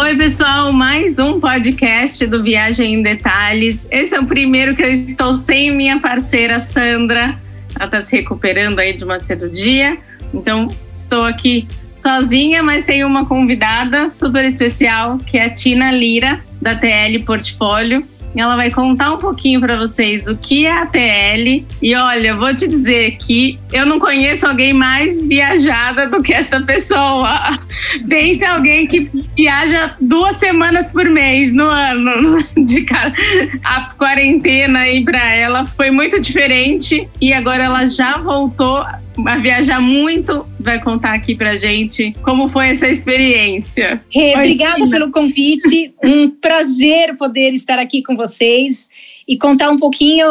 Oi, pessoal, mais um podcast do Viagem em Detalhes. Esse é o primeiro que eu estou sem minha parceira Sandra. Ela está se recuperando aí de uma cirurgia. Então, estou aqui sozinha, mas tenho uma convidada super especial, que é a Tina Lira, da TL Portfólio. Ela vai contar um pouquinho para vocês o que é a TL. E olha, vou te dizer que eu não conheço alguém mais viajada do que esta pessoa. Pense alguém que viaja duas semanas por mês no ano. De cara. A quarentena aí para ela foi muito diferente e agora ela já voltou vai viajar muito, vai contar aqui pra gente como foi essa experiência. Rê, obrigada pelo convite. Um prazer poder estar aqui com vocês e contar um pouquinho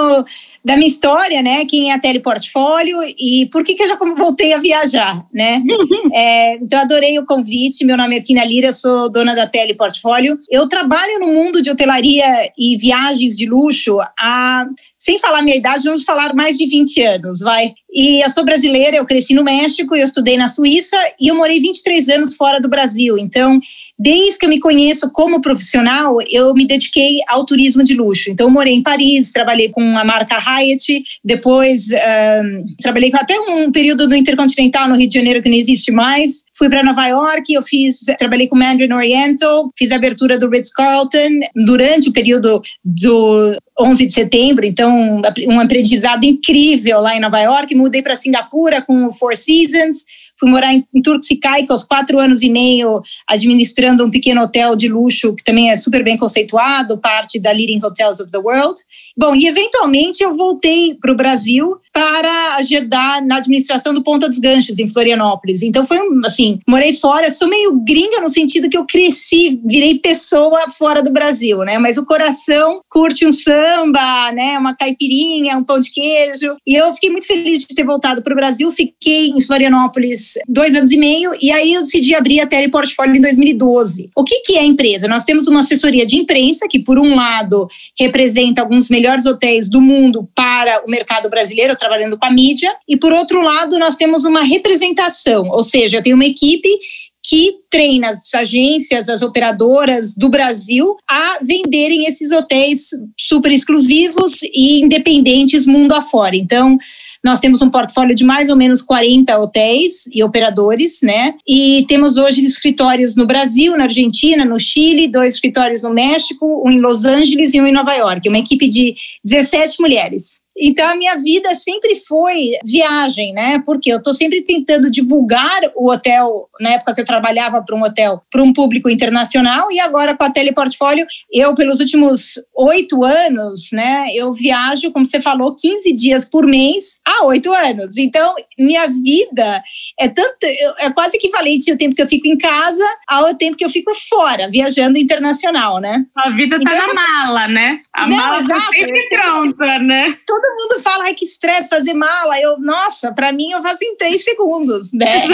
da minha história, né? Quem é a Teleportfólio e por que, que eu já voltei a viajar, né? é, então, adorei o convite. Meu nome é Tina Lira, sou dona da Teleportfólio. Eu trabalho no mundo de hotelaria e viagens de luxo há, sem falar minha idade, vamos falar mais de 20 anos, vai. E eu sou brasileira, eu cresci no México, eu estudei na Suíça e eu morei 23 anos fora do Brasil. Então, desde que eu me conheço como profissional, eu me dediquei ao turismo de luxo. Então, morei em Paris, trabalhei com a marca Hyatt, depois um, trabalhei até um período no Intercontinental no Rio de Janeiro que não existe mais. Fui para Nova York, eu fiz, trabalhei com Mandarin Oriental, fiz a abertura do Ritz Carlton durante o período do 11 de setembro, então um aprendizado incrível lá em Nova York. Mudei para Singapura com o Four Seasons, fui morar em, em Turks Caicos, quatro anos e meio administrando um pequeno hotel de luxo que também é super bem conceituado, parte da Leading Hotels of the World. Bom, e eventualmente eu voltei para o Brasil para ajudar na administração do Ponta dos Ganchos em Florianópolis. Então foi um, assim, morei fora, sou meio gringa no sentido que eu cresci, virei pessoa fora do Brasil, né? Mas o coração curte um samba, né? Uma caipirinha, um pão de queijo. E eu fiquei muito feliz de ter voltado para o Brasil. Fiquei em Florianópolis dois anos e meio e aí eu decidi abrir a Teleportfólio em 2012. O que, que é a empresa? Nós temos uma assessoria de imprensa que, por um lado, representa alguns melhores hotéis do mundo para o mercado brasileiro, trabalhando com a mídia, e por outro lado, nós temos uma representação, ou seja, eu tenho uma equipe que treina as agências, as operadoras do Brasil a venderem esses hotéis super exclusivos e independentes mundo afora. Então, nós temos um portfólio de mais ou menos 40 hotéis e operadores, né? E temos hoje escritórios no Brasil, na Argentina, no Chile, dois escritórios no México, um em Los Angeles e um em Nova York. Uma equipe de 17 mulheres. Então a minha vida sempre foi viagem, né? Porque eu estou sempre tentando divulgar o hotel, na época que eu trabalhava para um hotel, para um público internacional, e agora com a Teleportfólio, eu, pelos últimos oito anos, né, eu viajo, como você falou, 15 dias por mês há oito anos. Então, minha vida é tanto, é quase equivalente ao tempo que eu fico em casa ao tempo que eu fico fora, viajando internacional, né? A vida tá então, na mala, né? A não, mala tá sempre pronta, né? Todo mundo fala, ai, que estresse fazer mala. Eu, nossa, para mim eu faço em três segundos, né?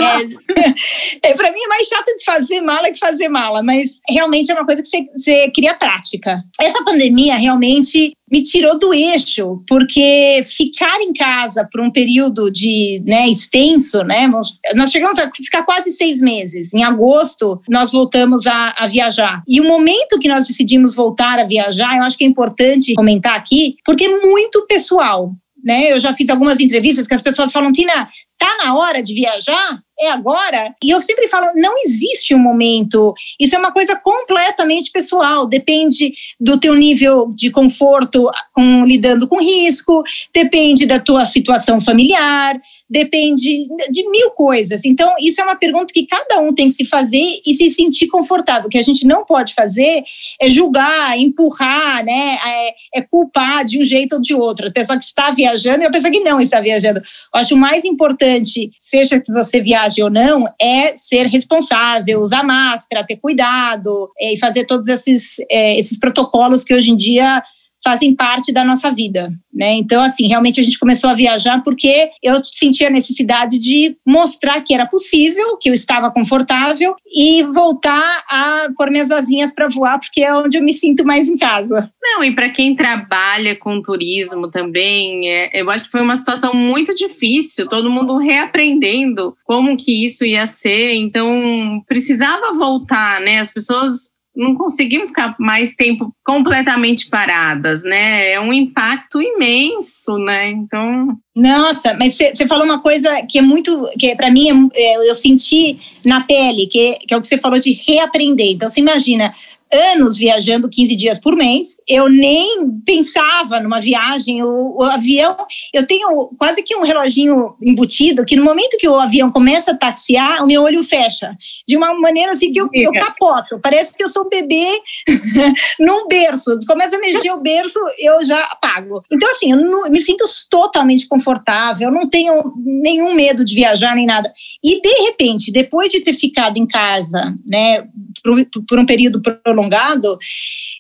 É, é, para mim é mais chato de fazer mala que fazer mala, mas realmente é uma coisa que você, você cria prática. Essa pandemia realmente me tirou do eixo, porque ficar em casa por um período de né, extenso, né? Nós chegamos a ficar quase seis meses. Em agosto, nós voltamos a, a viajar. E o momento que nós decidimos voltar a viajar, eu acho que é importante comentar aqui, porque é muito pessoal. Né? Eu já fiz algumas entrevistas que as pessoas falam, Tina, tá na hora de viajar? É agora? E eu sempre falo, não existe um momento. Isso é uma coisa completamente pessoal. Depende do teu nível de conforto com, lidando com risco, depende da tua situação familiar, depende de mil coisas. Então, isso é uma pergunta que cada um tem que se fazer e se sentir confortável. O que a gente não pode fazer é julgar, empurrar, né? É, é culpar de um jeito ou de outro. A pessoa que está viajando e a pessoa que não está viajando. Eu acho mais importante importante, seja que você viaje ou não, é ser responsável, usar máscara, ter cuidado é, e fazer todos esses, é, esses protocolos que hoje em dia fazem parte da nossa vida, né? Então, assim, realmente a gente começou a viajar porque eu sentia a necessidade de mostrar que era possível, que eu estava confortável e voltar a pôr minhas asinhas para voar, porque é onde eu me sinto mais em casa. Não, e para quem trabalha com turismo também, é, eu acho que foi uma situação muito difícil, todo mundo reaprendendo como que isso ia ser, então precisava voltar, né? As pessoas não conseguimos ficar mais tempo completamente paradas, né? É um impacto imenso, né? Então. Nossa, mas você falou uma coisa que é muito, que para mim é, eu senti na pele, que, que é o que você falou de reaprender. Então você imagina, anos viajando 15 dias por mês. Eu nem pensava numa viagem. O, o, avião, eu tenho quase que um reloginho embutido que no momento que o avião começa a taxiar, o meu olho fecha. De uma maneira assim que eu, eu capoto. Parece que eu sou um bebê num berço. Começa a mexer o berço, eu já apago. Então, assim, eu, não, me sinto totalmente confortável, eu não tenho nenhum medo de viajar nem nada. E, de repente, depois de ter ficado em casa, né, por, por um período prolongado, prolongado,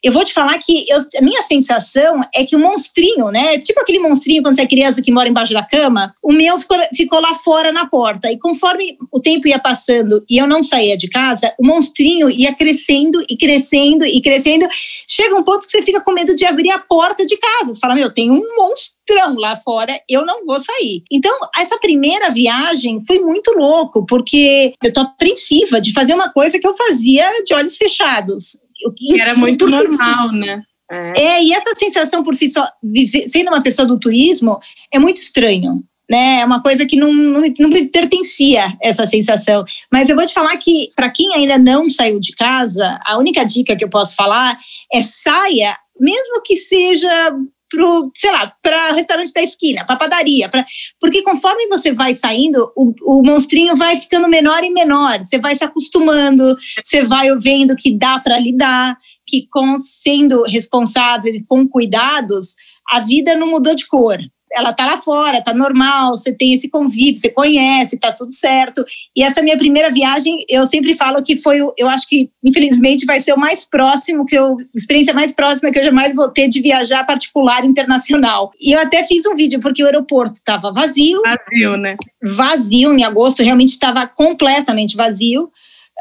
eu vou te falar que eu, a minha sensação é que o monstrinho, né? Tipo aquele monstrinho quando você é criança que mora embaixo da cama, o meu ficou, ficou lá fora na porta. E conforme o tempo ia passando e eu não saía de casa, o monstrinho ia crescendo e crescendo e crescendo. Chega um ponto que você fica com medo de abrir a porta de casa. Você fala, meu, tem um monstrão lá fora, eu não vou sair. Então, essa primeira viagem foi muito louco, porque eu tô apreensiva de fazer uma coisa que eu fazia de olhos fechados. Que era muito normal, né? É. é. e essa sensação por si só, viver, sendo uma pessoa do turismo, é muito estranho. Né, é uma coisa que não, não, não me pertencia essa sensação. Mas eu vou te falar que, para quem ainda não saiu de casa, a única dica que eu posso falar é saia, mesmo que seja pro, sei lá, para restaurante da esquina, para padaria, pra, porque conforme você vai saindo, o, o monstrinho vai ficando menor e menor, você vai se acostumando, você vai vendo que dá para lidar, que com sendo responsável e com cuidados, a vida não mudou de cor ela tá lá fora, tá normal, você tem esse convívio, você conhece, tá tudo certo. E essa minha primeira viagem, eu sempre falo que foi, eu acho que infelizmente vai ser o mais próximo que eu, experiência mais próxima que eu jamais vou ter de viajar particular internacional. E eu até fiz um vídeo porque o aeroporto estava vazio. Vazio, né? Vazio em agosto, realmente estava completamente vazio.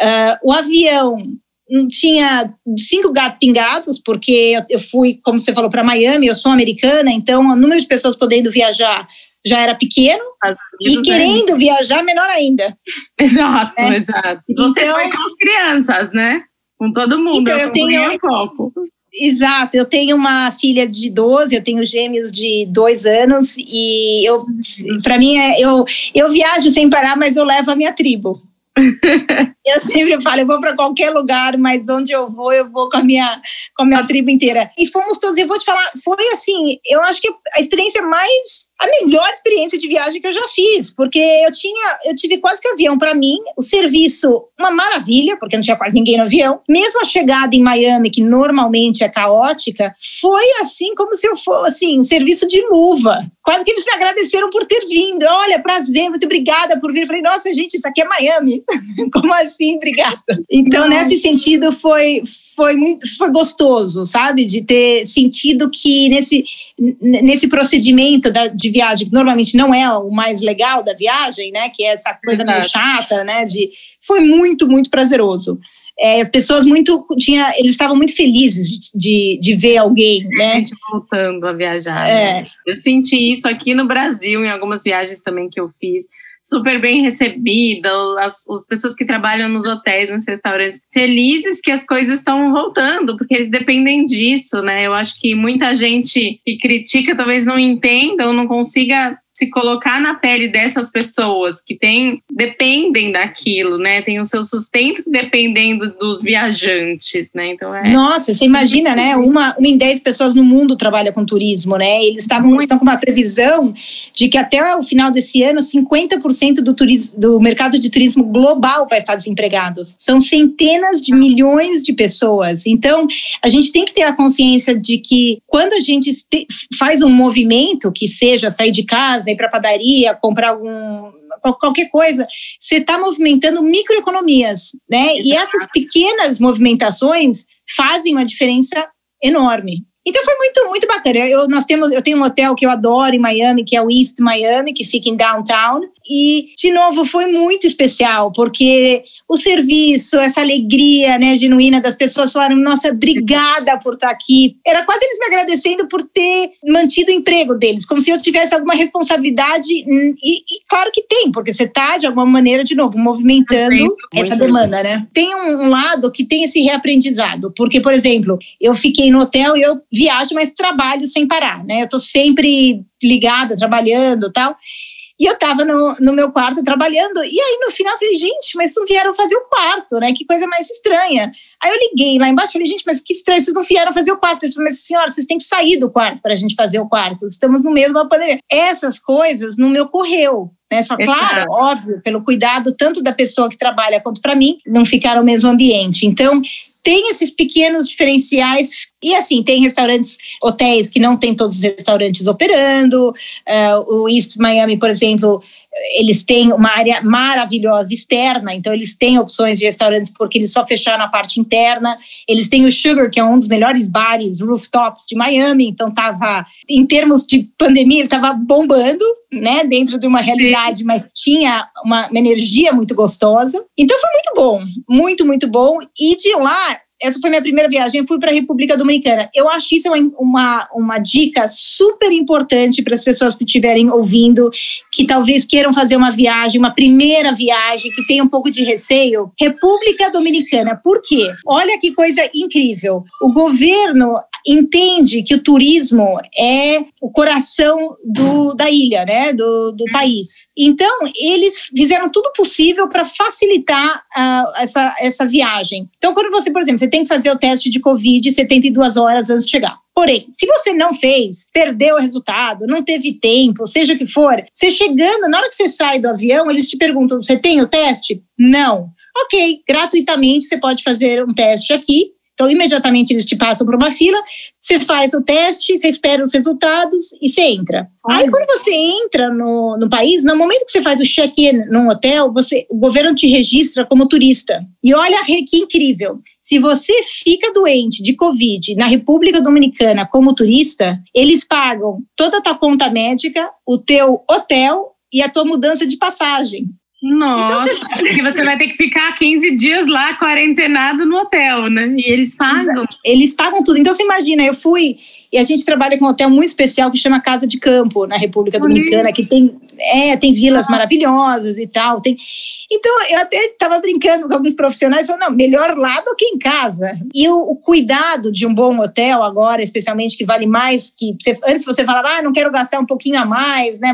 Uh, o avião tinha cinco gatos pingados, porque eu fui, como você falou, para Miami, eu sou americana, então o número de pessoas podendo viajar já era pequeno e querendo é. viajar menor ainda. Exato, é. exato. Você então, foi com as crianças, né? Com todo mundo. Então, eu, eu tenho um pouco. Exato, eu tenho uma filha de 12, eu tenho gêmeos de dois anos e eu, para mim, é, eu, eu viajo sem parar, mas eu levo a minha tribo. eu sempre falo, eu vou para qualquer lugar, mas onde eu vou, eu vou com a minha, com a minha tribo inteira. E fomos todos, eu vou te falar, foi assim, eu acho que a experiência mais a melhor experiência de viagem que eu já fiz, porque eu tinha, eu tive quase que avião para mim, o serviço uma maravilha, porque não tinha quase ninguém no avião. Mesmo a chegada em Miami, que normalmente é caótica, foi assim como se eu fosse assim, um serviço de luva. Quase que eles me agradeceram por ter vindo. Olha, prazer, muito obrigada por vir. Eu falei, nossa, gente, isso aqui é Miami. como assim, obrigada? Então, nesse sentido, foi foi muito foi gostoso, sabe? De ter sentido que nesse, nesse procedimento da, de viagem, que normalmente não é o mais legal da viagem, né? Que é essa coisa meio chata, né? De, foi muito, muito prazeroso. É, as pessoas muito tinha, eles estavam muito felizes de, de, de ver alguém, né? Gente voltando a viajar. É. Né? Eu senti isso aqui no Brasil, em algumas viagens também que eu fiz super bem recebida, as, as pessoas que trabalham nos hotéis, nos restaurantes, felizes que as coisas estão voltando, porque eles dependem disso, né? Eu acho que muita gente que critica talvez não entenda ou não consiga se colocar na pele dessas pessoas que tem, dependem daquilo, né? Tem o seu sustento dependendo dos viajantes, né? Então é. Nossa, você imagina, né? Uma, uma em dez pessoas no mundo trabalha com turismo, né? Eles estavam estão com uma previsão de que até o final desse ano 50% do turismo do mercado de turismo global vai estar desempregados. São centenas de milhões de pessoas. Então, a gente tem que ter a consciência de que quando a gente faz um movimento que seja sair de casa ir para a padaria, comprar algum qualquer coisa, você está movimentando microeconomias, né? E essas pequenas movimentações fazem uma diferença enorme. Então foi muito, muito bacana. Eu, nós temos, eu tenho um hotel que eu adoro em Miami, que é o East Miami, que fica em downtown. E, de novo, foi muito especial, porque o serviço, essa alegria né, genuína das pessoas falaram: nossa, obrigada por estar aqui. Era quase eles me agradecendo por ter mantido o emprego deles, como se eu tivesse alguma responsabilidade. E, e claro que tem, porque você está, de alguma maneira, de novo, movimentando essa demanda, né? Tem um, um lado que tem esse reaprendizado, porque, por exemplo, eu fiquei no hotel e eu viajo, mas trabalho sem parar, né? Eu estou sempre ligada, trabalhando tal. E eu estava no, no meu quarto trabalhando, e aí no final eu falei, gente, mas não vieram fazer o quarto, né? Que coisa mais estranha. Aí eu liguei lá embaixo e falei, gente, mas que estranho, vocês não vieram fazer o quarto. Eu falei, mas senhora, vocês têm que sair do quarto para a gente fazer o quarto. Estamos no mesmo pandemia. Essas coisas não me ocorreu. Né? Só, claro, óbvio, pelo cuidado tanto da pessoa que trabalha quanto para mim, não ficar no mesmo ambiente. Então, tem esses pequenos diferenciais. E assim, tem restaurantes, hotéis que não tem todos os restaurantes operando. Uh, o East Miami, por exemplo, eles têm uma área maravilhosa externa, então eles têm opções de restaurantes porque eles só fecharam a parte interna. Eles têm o Sugar, que é um dos melhores bares rooftops de Miami, então estava, em termos de pandemia, ele estava bombando, né, dentro de uma realidade, Sim. mas tinha uma, uma energia muito gostosa. Então foi muito bom, muito, muito bom. E de lá essa foi minha primeira viagem, eu fui para a República Dominicana. Eu acho isso uma, uma, uma dica super importante para as pessoas que estiverem ouvindo, que talvez queiram fazer uma viagem, uma primeira viagem, que tem um pouco de receio. República Dominicana, por quê? Olha que coisa incrível. O governo entende que o turismo é o coração do, da ilha, né, do, do país. Então, eles fizeram tudo possível para facilitar uh, essa, essa viagem. Então, quando você, por exemplo, você tem que fazer o teste de Covid 72 horas antes de chegar. Porém, se você não fez, perdeu o resultado, não teve tempo, seja o que for, você chegando, na hora que você sai do avião, eles te perguntam: você tem o teste? Não. Ok, gratuitamente você pode fazer um teste aqui então, imediatamente eles te passam para uma fila, você faz o teste, você espera os resultados e você entra. Aí, quando você entra no, no país, no momento que você faz o check-in num hotel, você, o governo te registra como turista. E olha que incrível. Se você fica doente de Covid na República Dominicana como turista, eles pagam toda a tua conta médica, o teu hotel e a tua mudança de passagem. Nossa, então, porque você vai ter que ficar 15 dias lá quarentenado no hotel, né? E eles pagam. Eles pagam tudo. Então você imagina, eu fui e a gente trabalha com um hotel muito especial que chama Casa de Campo, na República Dominicana, que tem, é, tem vilas ah. maravilhosas e tal. Tem... Então, eu até estava brincando com alguns profissionais, falando, não, melhor lá do que em casa. E o, o, cuidado de um bom hotel agora, especialmente, que vale mais que... Você, antes você falava, ah, não quero gastar um pouquinho a mais, né?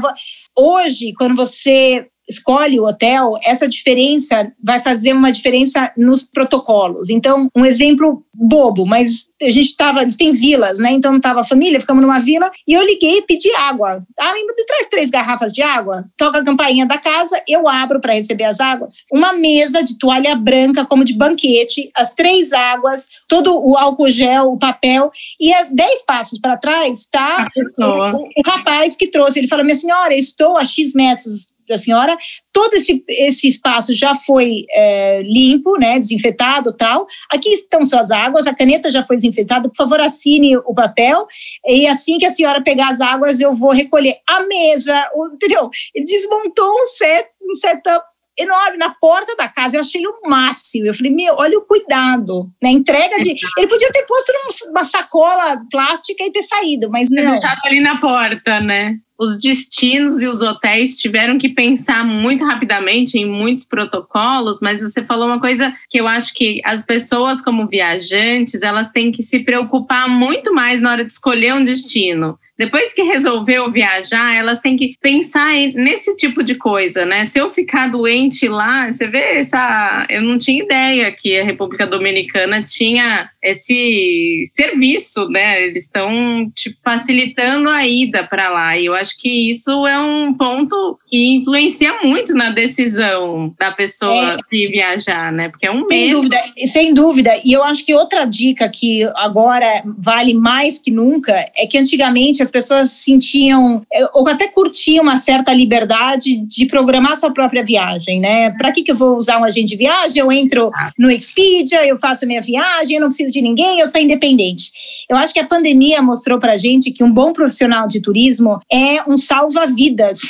Hoje, quando você escolhe o hotel, essa diferença vai fazer uma diferença nos protocolos. Então, um exemplo bobo, mas a gente estava, tem vilas, né? Então estava a família, ficamos numa vila e eu liguei e pedi água. Ah, me traz três garrafas de água. Toca a campainha da casa, eu abro para receber as águas. Uma mesa de toalha branca, como de banquete, as três águas, todo o álcool gel, o papel e a dez passos para trás está o, o, o rapaz que trouxe. Ele falou: minha senhora, estou a x metros da senhora. Todo esse, esse espaço já foi é, limpo, né, desinfetado tal. Aqui estão suas águas, a caneta já foi desinfetada. Por favor, assine o papel. E assim que a senhora pegar as águas, eu vou recolher a mesa, o, entendeu? Ele desmontou um, set, um setup enorme na porta da casa. Eu achei o máximo. Eu falei, meu, olha o cuidado, né? Entrega de. Ele podia ter posto numa sacola plástica e ter saído, mas não. Ele estava ali na porta, né? Os destinos e os hotéis tiveram que pensar muito rapidamente em muitos protocolos, mas você falou uma coisa que eu acho que as pessoas como viajantes, elas têm que se preocupar muito mais na hora de escolher um destino. Depois que resolveu viajar, elas têm que pensar nesse tipo de coisa, né? Se eu ficar doente lá, você vê essa. Eu não tinha ideia que a República Dominicana tinha esse serviço, né? Eles estão te facilitando a ida para lá. E eu acho que isso é um ponto que influencia muito na decisão da pessoa é. de viajar, né? Porque é um sem medo. Dúvida, sem dúvida. E eu acho que outra dica que agora vale mais que nunca é que antigamente as as pessoas sentiam eh, ou até curtiam uma certa liberdade de programar sua própria viagem, né? Para que, que eu vou usar um agente de viagem? Eu entro no Expedia, eu faço minha viagem, eu não preciso de ninguém, eu sou independente. Eu acho que a pandemia mostrou para gente que um bom profissional de turismo é um salva-vidas,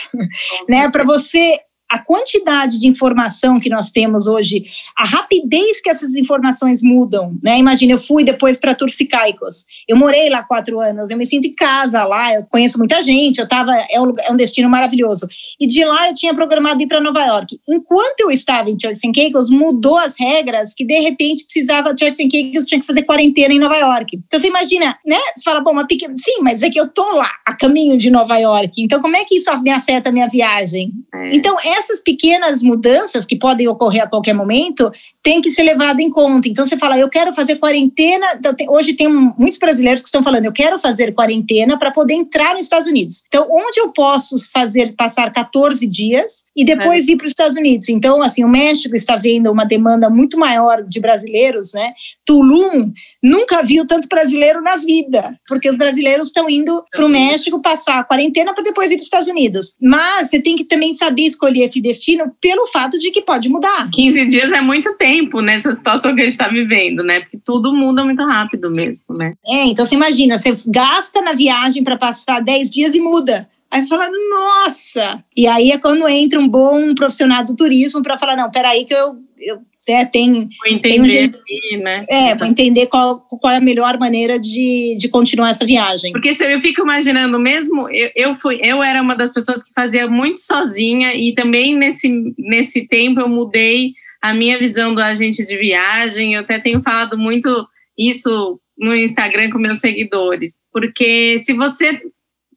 né? Para você a quantidade de informação que nós temos hoje, a rapidez que essas informações mudam, né? Imagina, eu fui depois para Turcicaicos, eu morei lá quatro anos, eu me sinto em casa lá, eu conheço muita gente, eu tava, é um, é um destino maravilhoso. E de lá eu tinha programado ir para Nova York. Enquanto eu estava em Turks and Caicos, mudou as regras que de repente precisava, Turks and Caicos tinha que fazer quarentena em Nova York. Então você imagina, né? Você fala, bom, uma pequena, sim, mas é que eu tô lá, a caminho de Nova York. Então como é que isso me afeta a minha viagem? É. Então, essas pequenas mudanças que podem ocorrer a qualquer momento têm que ser levadas em conta. Então, você fala, eu quero fazer quarentena. Então, tem, hoje tem muitos brasileiros que estão falando, eu quero fazer quarentena para poder entrar nos Estados Unidos. Então, onde eu posso fazer passar 14 dias e depois é. ir para os Estados Unidos? Então, assim, o México está vendo uma demanda muito maior de brasileiros, né? Tulum nunca viu tanto brasileiro na vida, porque os brasileiros estão indo para o México passar a quarentena para depois ir para os Estados Unidos. Mas você tem que também saber escolher esse destino pelo fato de que pode mudar. 15 dias é muito tempo nessa situação que a gente está vivendo, né? Porque tudo muda muito rápido mesmo, né? É, então você imagina, você gasta na viagem para passar 10 dias e muda. Aí você fala, nossa! E aí é quando entra um bom profissional do turismo para falar, não, peraí que eu, eu né, tem, vou entender tem um jeito, aqui, né? É, vou entender qual, qual é a melhor maneira de, de continuar essa viagem. Porque se eu fico imaginando mesmo, eu, eu fui, eu era uma das pessoas que fazia muito sozinha e também nesse, nesse tempo eu mudei a minha visão do agente de viagem. Eu até tenho falado muito isso no Instagram com meus seguidores, porque se você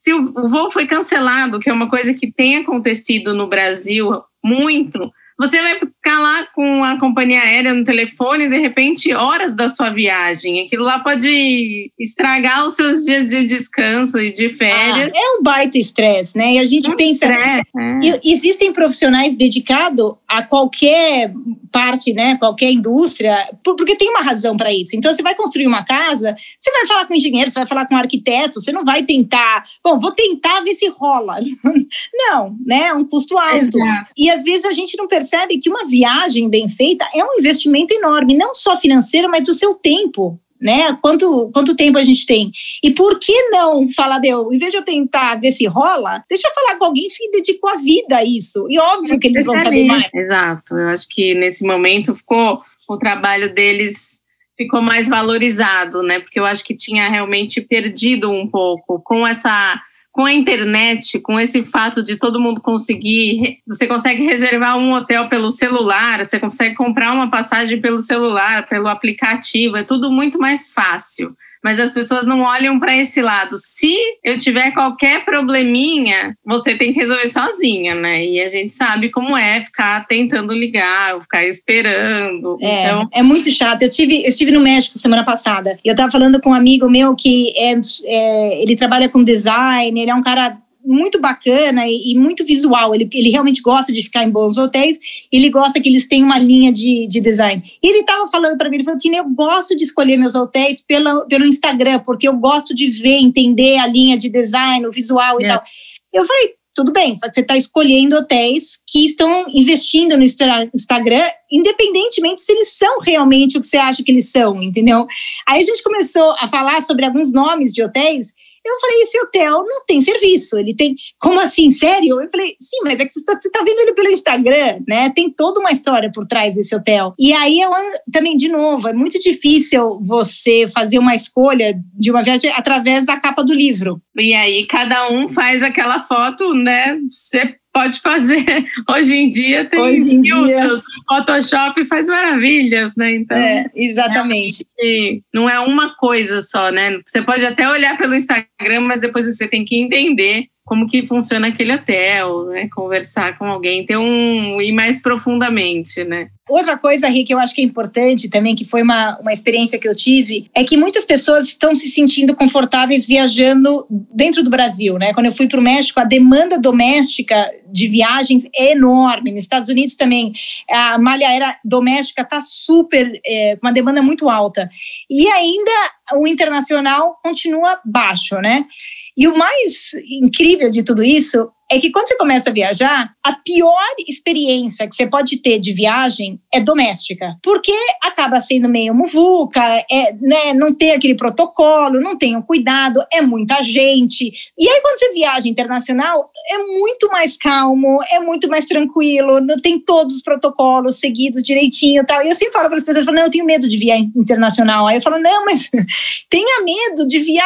se o voo foi cancelado, que é uma coisa que tem acontecido no Brasil muito, você vai ficar lá com a companhia aérea no telefone, de repente, horas da sua viagem. Aquilo lá pode estragar os seus dias de descanso e de férias. Ah, é um baita estresse, né? E a gente um pensa. Estresse, é. Existem profissionais dedicados a qualquer parte, né? Qualquer indústria, porque tem uma razão para isso. Então, você vai construir uma casa, você vai falar com engenheiro, você vai falar com arquiteto, você não vai tentar. Bom, vou tentar ver se rola. Não, né? É um custo alto. Exato. E às vezes a gente não percebe percebe que uma viagem bem feita é um investimento enorme, não só financeiro, mas do seu tempo. Né? Quanto, quanto tempo a gente tem? E por que não falar, meu, em vez de eu tentar ver se rola, deixa eu falar com alguém que dedicou a vida a isso. E óbvio que eles vão saber mais. Exato. Eu acho que nesse momento ficou o trabalho deles ficou mais valorizado, né? Porque eu acho que tinha realmente perdido um pouco com essa com a internet, com esse fato de todo mundo conseguir, você consegue reservar um hotel pelo celular, você consegue comprar uma passagem pelo celular, pelo aplicativo, é tudo muito mais fácil mas as pessoas não olham para esse lado. Se eu tiver qualquer probleminha, você tem que resolver sozinha, né? E a gente sabe como é ficar tentando ligar, ficar esperando. É, então... é muito chato. Eu tive, eu estive no México semana passada e eu estava falando com um amigo meu que é, é, ele trabalha com design, ele é um cara muito bacana e, e, muito visual. Ele, ele realmente gosta de ficar em bons hotéis. Ele gosta que eles tenham uma linha de, de design. E ele estava falando para mim, ele falou assim, eu gosto de escolher meus hotéis pela, pelo Instagram, porque eu gosto de ver, entender a linha de design, o visual e é. tal. Eu falei, tudo bem, só que você está escolhendo hotéis que estão investindo no Instagram, independentemente se eles são realmente o que você acha que eles são, entendeu? Aí a gente começou a falar sobre alguns nomes de hotéis eu falei, esse hotel não tem serviço, ele tem. Como assim, sério? Eu falei, sim, mas é que você está tá vendo ele pelo Instagram, né? Tem toda uma história por trás desse hotel. E aí eu também, de novo, é muito difícil você fazer uma escolha de uma viagem através da capa do livro. E aí cada um faz aquela foto, né? Você pode fazer. Hoje em dia tem Hoje em dia... Photoshop faz maravilhas, né? Então, é, exatamente. Não é uma coisa só, né? Você pode até olhar pelo Instagram, mas depois você tem que entender como que funciona aquele hotel, né? Conversar com alguém, ter um ir mais profundamente, né? Outra coisa, Rick, que eu acho que é importante também, que foi uma, uma experiência que eu tive, é que muitas pessoas estão se sentindo confortáveis viajando dentro do Brasil, né? Quando eu fui para o México, a demanda doméstica de viagens é enorme. Nos Estados Unidos também, a malha aérea doméstica está super, é, com uma demanda muito alta. E ainda o internacional continua baixo, né? E o mais incrível de tudo isso é que quando você começa a viajar, a pior experiência que você pode ter de viagem é doméstica, porque acaba sendo meio muvuca, é, né, não tem aquele protocolo, não tem o cuidado, é muita gente. E aí, quando você viaja internacional, é muito mais calmo, é muito mais tranquilo, não tem todos os protocolos seguidos direitinho e tal. E eu sempre falo para as pessoas, eu falo, não, eu tenho medo de viajar internacional. Aí eu falo, não, mas tenha medo de via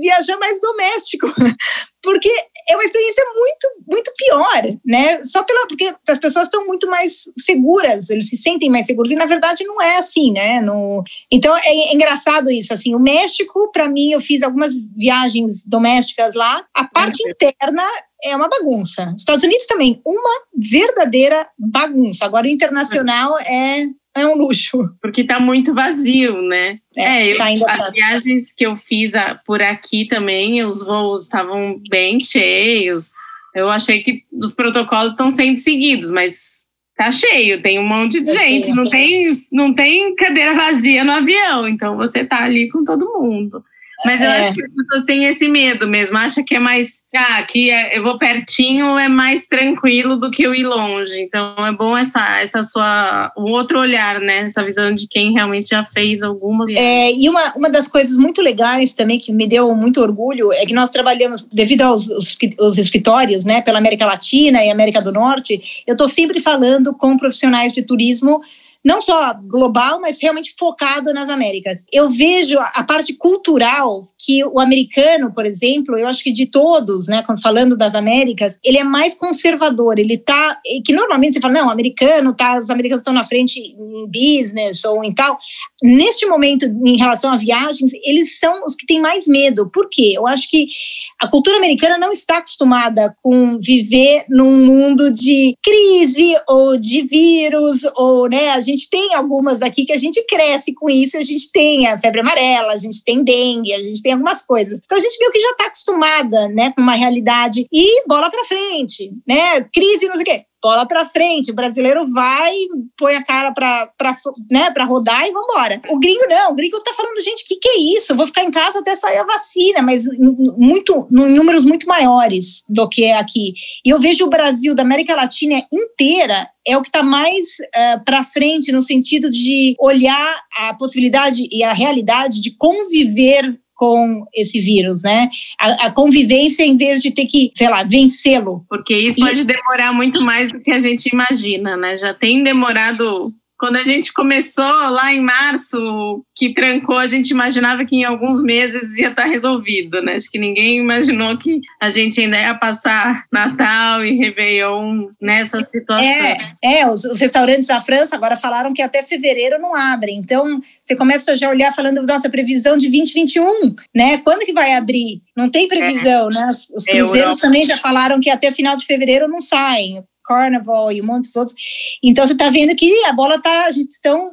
viajar mais doméstico, porque é uma experiência muito, muito pior, né? Só pela porque as pessoas estão muito mais seguras, eles se sentem mais seguros e na verdade não é assim, né? No, então é, engraçado isso. Assim, o México, para mim, eu fiz algumas viagens domésticas lá. A parte interna é uma bagunça. Estados Unidos também, uma verdadeira bagunça. Agora o internacional é é um luxo. Porque está muito vazio, né? É, é tá eu, as viagens que eu fiz por aqui também, os voos estavam bem cheios. Eu achei que os protocolos estão sendo seguidos, mas tá cheio, tem um monte de gente, não tem, não tem cadeira vazia no avião, então você tá ali com todo mundo. Mas eu é. acho que as pessoas têm esse medo mesmo, acha que é mais. Ah, aqui é, eu vou pertinho, é mais tranquilo do que eu ir longe. Então é bom essa, essa sua. um outro olhar, né? Essa visão de quem realmente já fez algumas. É, e uma, uma das coisas muito legais também, que me deu muito orgulho, é que nós trabalhamos, devido aos os escritórios, né, pela América Latina e América do Norte, eu estou sempre falando com profissionais de turismo não só global, mas realmente focado nas Américas. Eu vejo a, parte cultural que o americano, por exemplo, eu acho que de todos, né, falando das Américas, ele é mais conservador, ele tá, que normalmente você fala, não, americano tá, os americanos estão na frente em business ou em tal. Neste momento, em relação a viagens, eles são os que têm mais medo. Por quê? Eu acho que a cultura americana não está acostumada com viver num mundo de crise ou de vírus ou, né, gente tem algumas aqui que a gente cresce com isso, a gente tem a febre amarela, a gente tem dengue, a gente tem algumas coisas. Então a gente meio que já está acostumada, né, com uma realidade e bola para frente, né? Crise, não sei o quê bola para frente. O brasileiro vai, põe a cara para né, rodar e vambora. O gringo não, o gringo tá falando, gente, o que, que é isso? Eu vou ficar em casa até sair a vacina, mas muito, em números muito maiores do que aqui. E eu vejo o Brasil, da América Latina inteira, é o que está mais uh, eh, para frente no sentido de olhar a possibilidade e a realidade de conviver com esse vírus, né? A, a, convivência em vez de ter que, sei lá, vencê-lo. Porque isso e... pode demorar muito mais do que a gente imagina, né? Já tem demorado quando a gente começou lá em março, que trancou, a gente imaginava que em alguns meses ia estar resolvido, né? Acho que ninguém imaginou que a gente ainda ia passar Natal e Réveillon nessa situação. É, é os, os restaurantes da França agora falaram que até fevereiro não abrem. Então, você começa já a olhar falando, nossa, previsão de 2021, né? Quando que vai abrir? Não tem previsão, é. né? Os cruzeiros também já falaram que até final de fevereiro não saem. Carnival e um monte de outros. Então você está vendo que a bola está, a gente estão,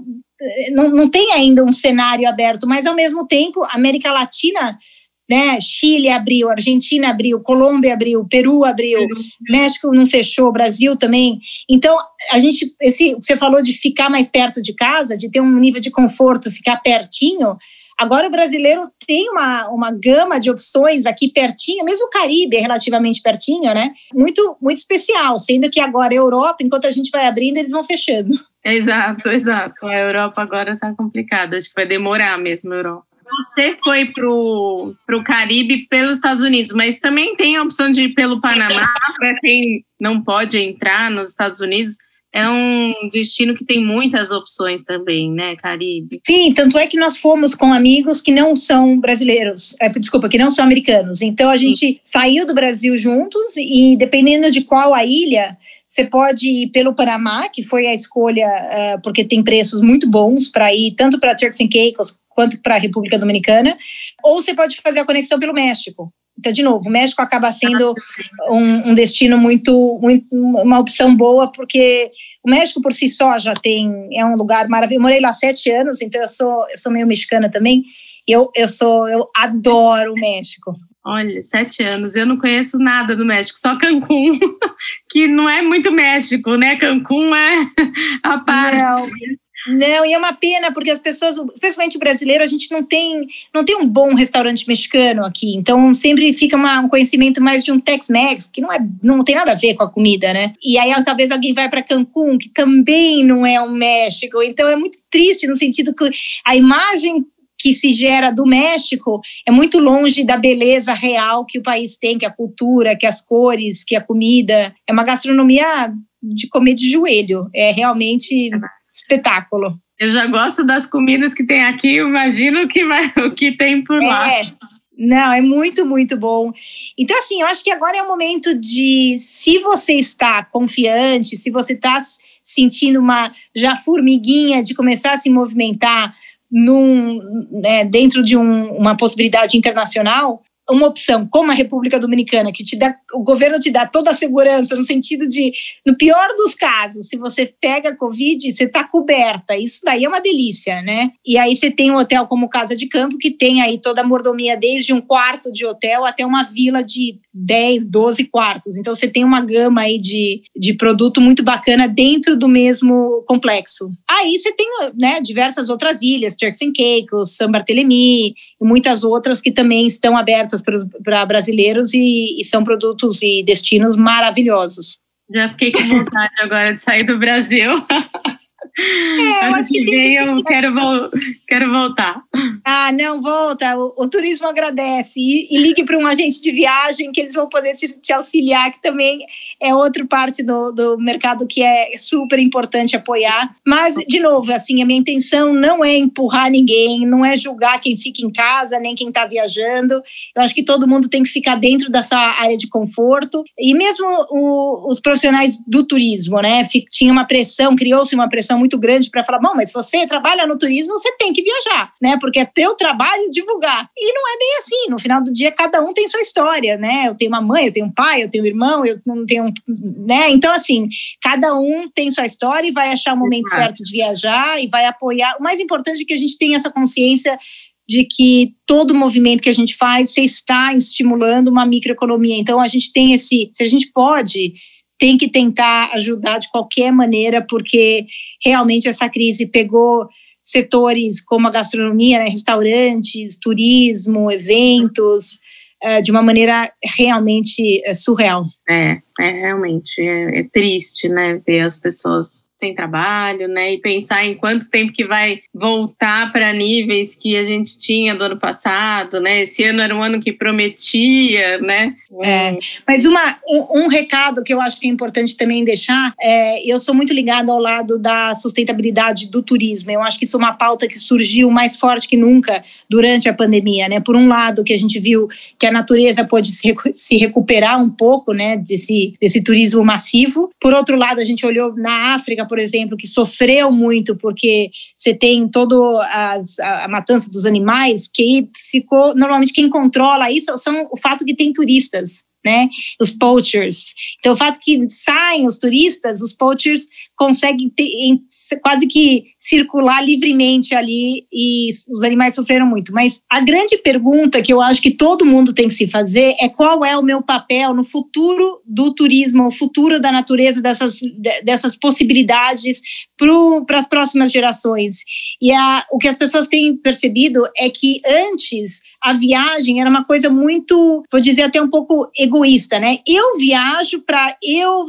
não, não tem ainda um cenário aberto, mas ao mesmo tempo a América Latina né? Chile abriu, Argentina abriu, Colômbia abriu, Peru abriu, Peru. México não fechou, Brasil também. Então, a gente, esse, você falou de ficar mais perto de casa, de ter um nível de conforto, ficar pertinho. Agora o brasileiro tem uma, uma gama de opções aqui pertinho, mesmo o Caribe é relativamente pertinho, né? Muito, muito especial, sendo que agora a Europa, enquanto a gente vai abrindo, eles vão fechando. Exato, exato. A Europa agora está complicada, acho que vai demorar mesmo a Europa. Você foi para o Caribe pelos Estados Unidos, mas também tem a opção de ir pelo Panamá para quem não pode entrar nos Estados Unidos é um destino que tem muitas opções também, né, Caribe? Sim, tanto é que nós fomos com amigos que não são brasileiros, é, desculpa, que não são americanos. Então a gente Sim. saiu do Brasil juntos e dependendo de qual a ilha, você pode ir pelo Panamá, que foi a escolha, uh, porque tem preços muito bons para ir tanto para Turks and Caicos quanto para a República Dominicana, ou você pode fazer a conexão pelo México. Então, de novo, o México acaba sendo um, um, destino muito, muito, uma opção boa, porque o México por si só já tem, é um lugar maravilhoso. Eu morei lá sete anos, então eu sou, eu sou meio mexicana também. Eu, eu sou, eu adoro o México. Olha, sete anos, eu não conheço nada do México, só Cancún, que não é muito México, né? Cancún é a parte. Não. Não, e é uma pena, porque as pessoas, especialmente o brasileiro, a gente não tem, não tem um bom restaurante mexicano aqui. Então sempre fica uma, um conhecimento mais de um Tex-Mex, que não, é, não tem nada a ver com a comida, né? E aí talvez alguém vai para Cancún, que também não é um México. Então é muito triste no sentido que a imagem que se gera do México é muito longe da beleza real que o país tem, que a cultura, que as cores, que a comida. É uma gastronomia de comer de joelho. É realmente espetáculo. Eu já gosto das comidas que tem aqui, imagino que, vai, o que tem por lá. É. Não, é muito, muito bom. Então, assim, eu acho que agora é o momento de, se você está confiante, se você está sentindo uma já formiguinha de começar a se movimentar num, né, dentro de um, uma possibilidade internacional, uma opção como a República Dominicana, que te dá, o governo te dá toda a segurança, no sentido de, no pior dos casos, se você pega Covid, você está coberta. Isso daí é uma delícia, né? E aí você tem um hotel como Casa de Campo, que tem aí toda a mordomia, desde um quarto de hotel até uma vila de 10, 12 quartos. Então você tem uma gama aí de, de produto muito bacana dentro do mesmo complexo. Aí você tem né, diversas outras ilhas, Turks and Caicos, San Barthélemy muitas outras que também estão abertas para brasileiros e, e são produtos e destinos maravilhosos. Já fiquei com vontade agora de sair do Brasil. É, eu acho que, que vem eu quero, vo quero voltar. Ah, não, volta. O, o turismo agradece. E, e ligue para um agente de viagem que eles vão poder te, te, auxiliar, que também é outra parte do, do mercado que é super importante apoiar. Mas, de novo, assim, a minha intenção não é empurrar ninguém, não é julgar quem fica em casa, nem quem está viajando. Eu acho que todo mundo tem que ficar dentro dessa área de conforto. E mesmo o, os profissionais do turismo, né? Tinha uma pressão, criou-se uma pressão muito grande para falar, bom, mas se você trabalha no turismo, você tem que viajar, né? Porque é teu trabalho divulgar. E não é bem assim. No final do dia, cada um tem sua história, né? Eu tenho uma mãe, eu tenho um pai, eu tenho um irmão, eu não tenho, né? Então, assim, cada um tem sua história e vai achar o momento certo de viajar e vai apoiar. O mais importante é que a gente tenha essa consciência de que todo movimento que a gente faz, você está estimulando uma microeconomia. Então, a gente tem esse, se a gente pode tem que tentar ajudar de qualquer maneira, porque realmente essa crise pegou setores como a gastronomia, né, restaurantes, turismo, eventos, é, de uma maneira realmente é, surreal. É, é realmente é, é triste, né, ver as pessoas sem trabalho, né? E pensar em quanto tempo que vai voltar para níveis que a gente tinha do ano passado, né? Esse ano era um ano que prometia, né? É, mas uma, um, um, recado que eu acho que é importante também deixar, é, eu sou muito ligada ao lado da sustentabilidade do turismo. Eu acho que isso é uma pauta que surgiu mais forte que nunca durante a pandemia, né? Por um lado, que a gente viu que a natureza pode se, se recuperar um pouco, né? Desse, desse turismo massivo. Por outro lado, a gente olhou na África por exemplo, que sofreu muito porque você tem toda a, a, matança dos animais, que ficou. Normalmente, quem controla isso são o fato que tem turistas. Né, os poachers. Então, o fato que saem os turistas, os poachers conseguem ter, quase que circular livremente ali e os animais sofreram muito. Mas a grande pergunta que eu acho que todo mundo tem que se fazer é qual é o meu papel no futuro do turismo, o futuro da natureza, dessas, dessas possibilidades para as próximas gerações. E a, o que as pessoas têm percebido é que antes a viagem era uma coisa muito, vou dizer até um pouco egoísta, né? Eu viajo para eu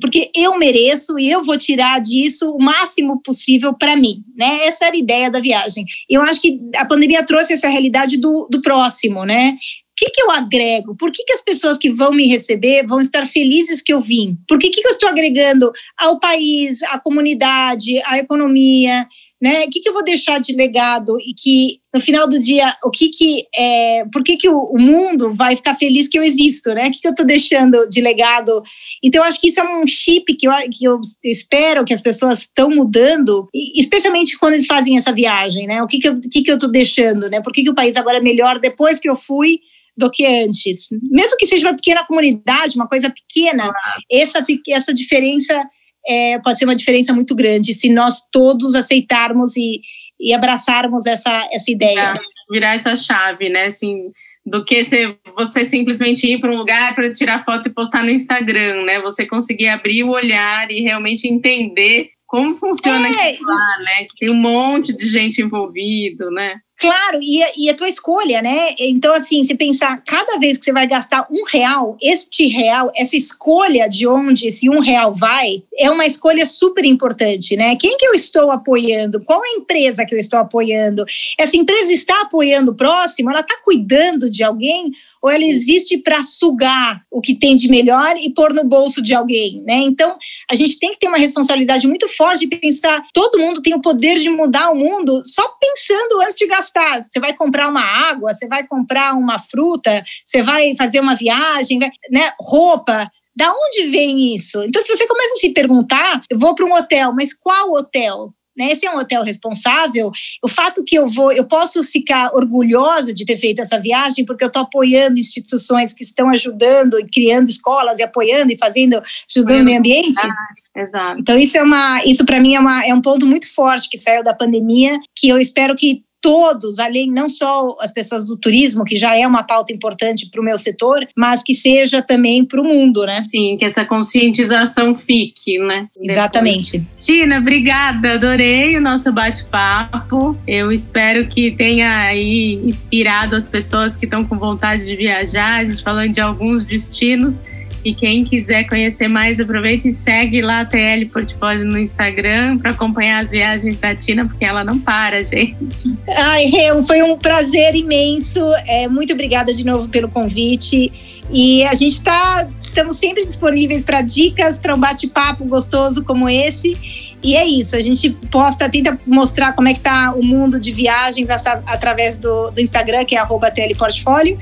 porque eu mereço e eu vou tirar disso o máximo possível para mim, né? Essa era a ideia da viagem. Eu acho que a pandemia trouxe essa realidade do, do próximo, né? O que, que eu agrego? Por que, que as pessoas que vão me receber vão estar felizes que eu vim? Por que, que eu estou agregando ao país, à comunidade, à economia? Né? O que, que eu vou deixar de legado e que no final do dia, o que que é, por que que o, o mundo vai ficar feliz que eu existo, né? O que, que eu estou deixando de legado? Então, eu acho que isso é um chip que eu, que eu espero que as pessoas estão mudando, especialmente quando eles fazem essa viagem, né? O que que eu, que que eu estou deixando, né? Por que que o país agora é melhor depois que eu fui do que antes? Mesmo que seja uma pequena comunidade, uma coisa pequena, essa, essa diferença é, pode ser uma diferença muito grande se nós todos aceitarmos e, e abraçarmos essa, essa ideia. É, virar essa chave, né? Assim, do que ser, você simplesmente ir para um lugar para tirar foto e postar no Instagram, né? Você conseguir abrir o olhar e realmente entender como funciona é. lá, né? Tem um monte de gente envolvido, né? Claro, e, e a tua escolha, né? Então, assim, se pensar, cada vez que você vai gastar um real, este real, essa escolha de onde esse um real vai, é uma escolha super importante, né? Quem que eu estou apoiando? Qual a empresa que eu estou apoiando? Essa empresa está apoiando o próximo? Ela está cuidando de alguém? Ou ela existe para sugar o que tem de melhor e pôr no bolso de alguém, né? Então, a gente tem que ter uma responsabilidade muito forte de pensar, todo mundo tem o poder de mudar o mundo só pensando antes de gastar. Você vai comprar uma água, você vai comprar uma fruta, você vai fazer uma viagem, né? Roupa. Da onde vem isso? Então, se você começa a se perguntar, eu vou para um hotel, mas qual hotel? Né? Esse é um hotel responsável. O fato que eu vou, eu posso ficar orgulhosa de ter feito essa viagem, porque eu estou apoiando instituições que estão ajudando e criando escolas e apoiando e fazendo, ajudando o meio ambiente. Ah, exato. Então isso é uma, isso para mim é, uma, é um ponto muito forte que saiu da pandemia, que eu espero que todos, além não só as pessoas do turismo, que já é uma pauta importante para o meu setor, mas que seja também para o mundo, né? Sim, que essa conscientização fique, né? Exatamente. Depois. Tina, obrigada, adorei o nosso bate-papo. Eu espero que tenha aí inspirado as pessoas que estão com vontade de viajar. A gente falando de alguns destinos e quem quiser conhecer mais, aproveita e segue lá a TL Portfólio no Instagram para acompanhar as viagens da Tina, porque ela não para, gente. Ai, foi um prazer imenso. É, muito obrigada de novo pelo convite. E a gente está, estamos sempre disponíveis para dicas, para um bate-papo gostoso como esse. E é isso, a gente posta, tenta mostrar como é que está o mundo de viagens através do, do Instagram, que é arroba Portfólio.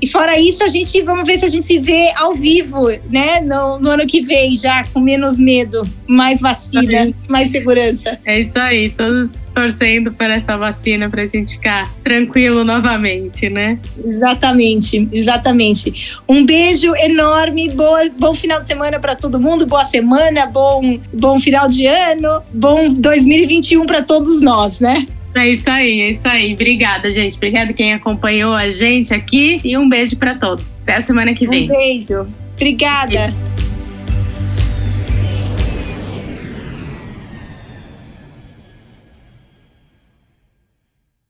E fora isso, a gente vamos ver se a gente se vê ao vivo, né? No, no ano que vem, já com menos medo, mais vacina, mais segurança. É isso aí, todos torcendo por essa vacina para a gente ficar tranquilo novamente, né? Exatamente, exatamente. Um beijo enorme, boa, bom final de semana para todo mundo, boa semana, bom, bom final de ano, bom 2021 para todos nós, né? É isso aí, é isso aí. Obrigada, gente. Obrigada quem acompanhou a gente aqui e um beijo para todos. Até a semana que vem. Um beijo. Obrigada.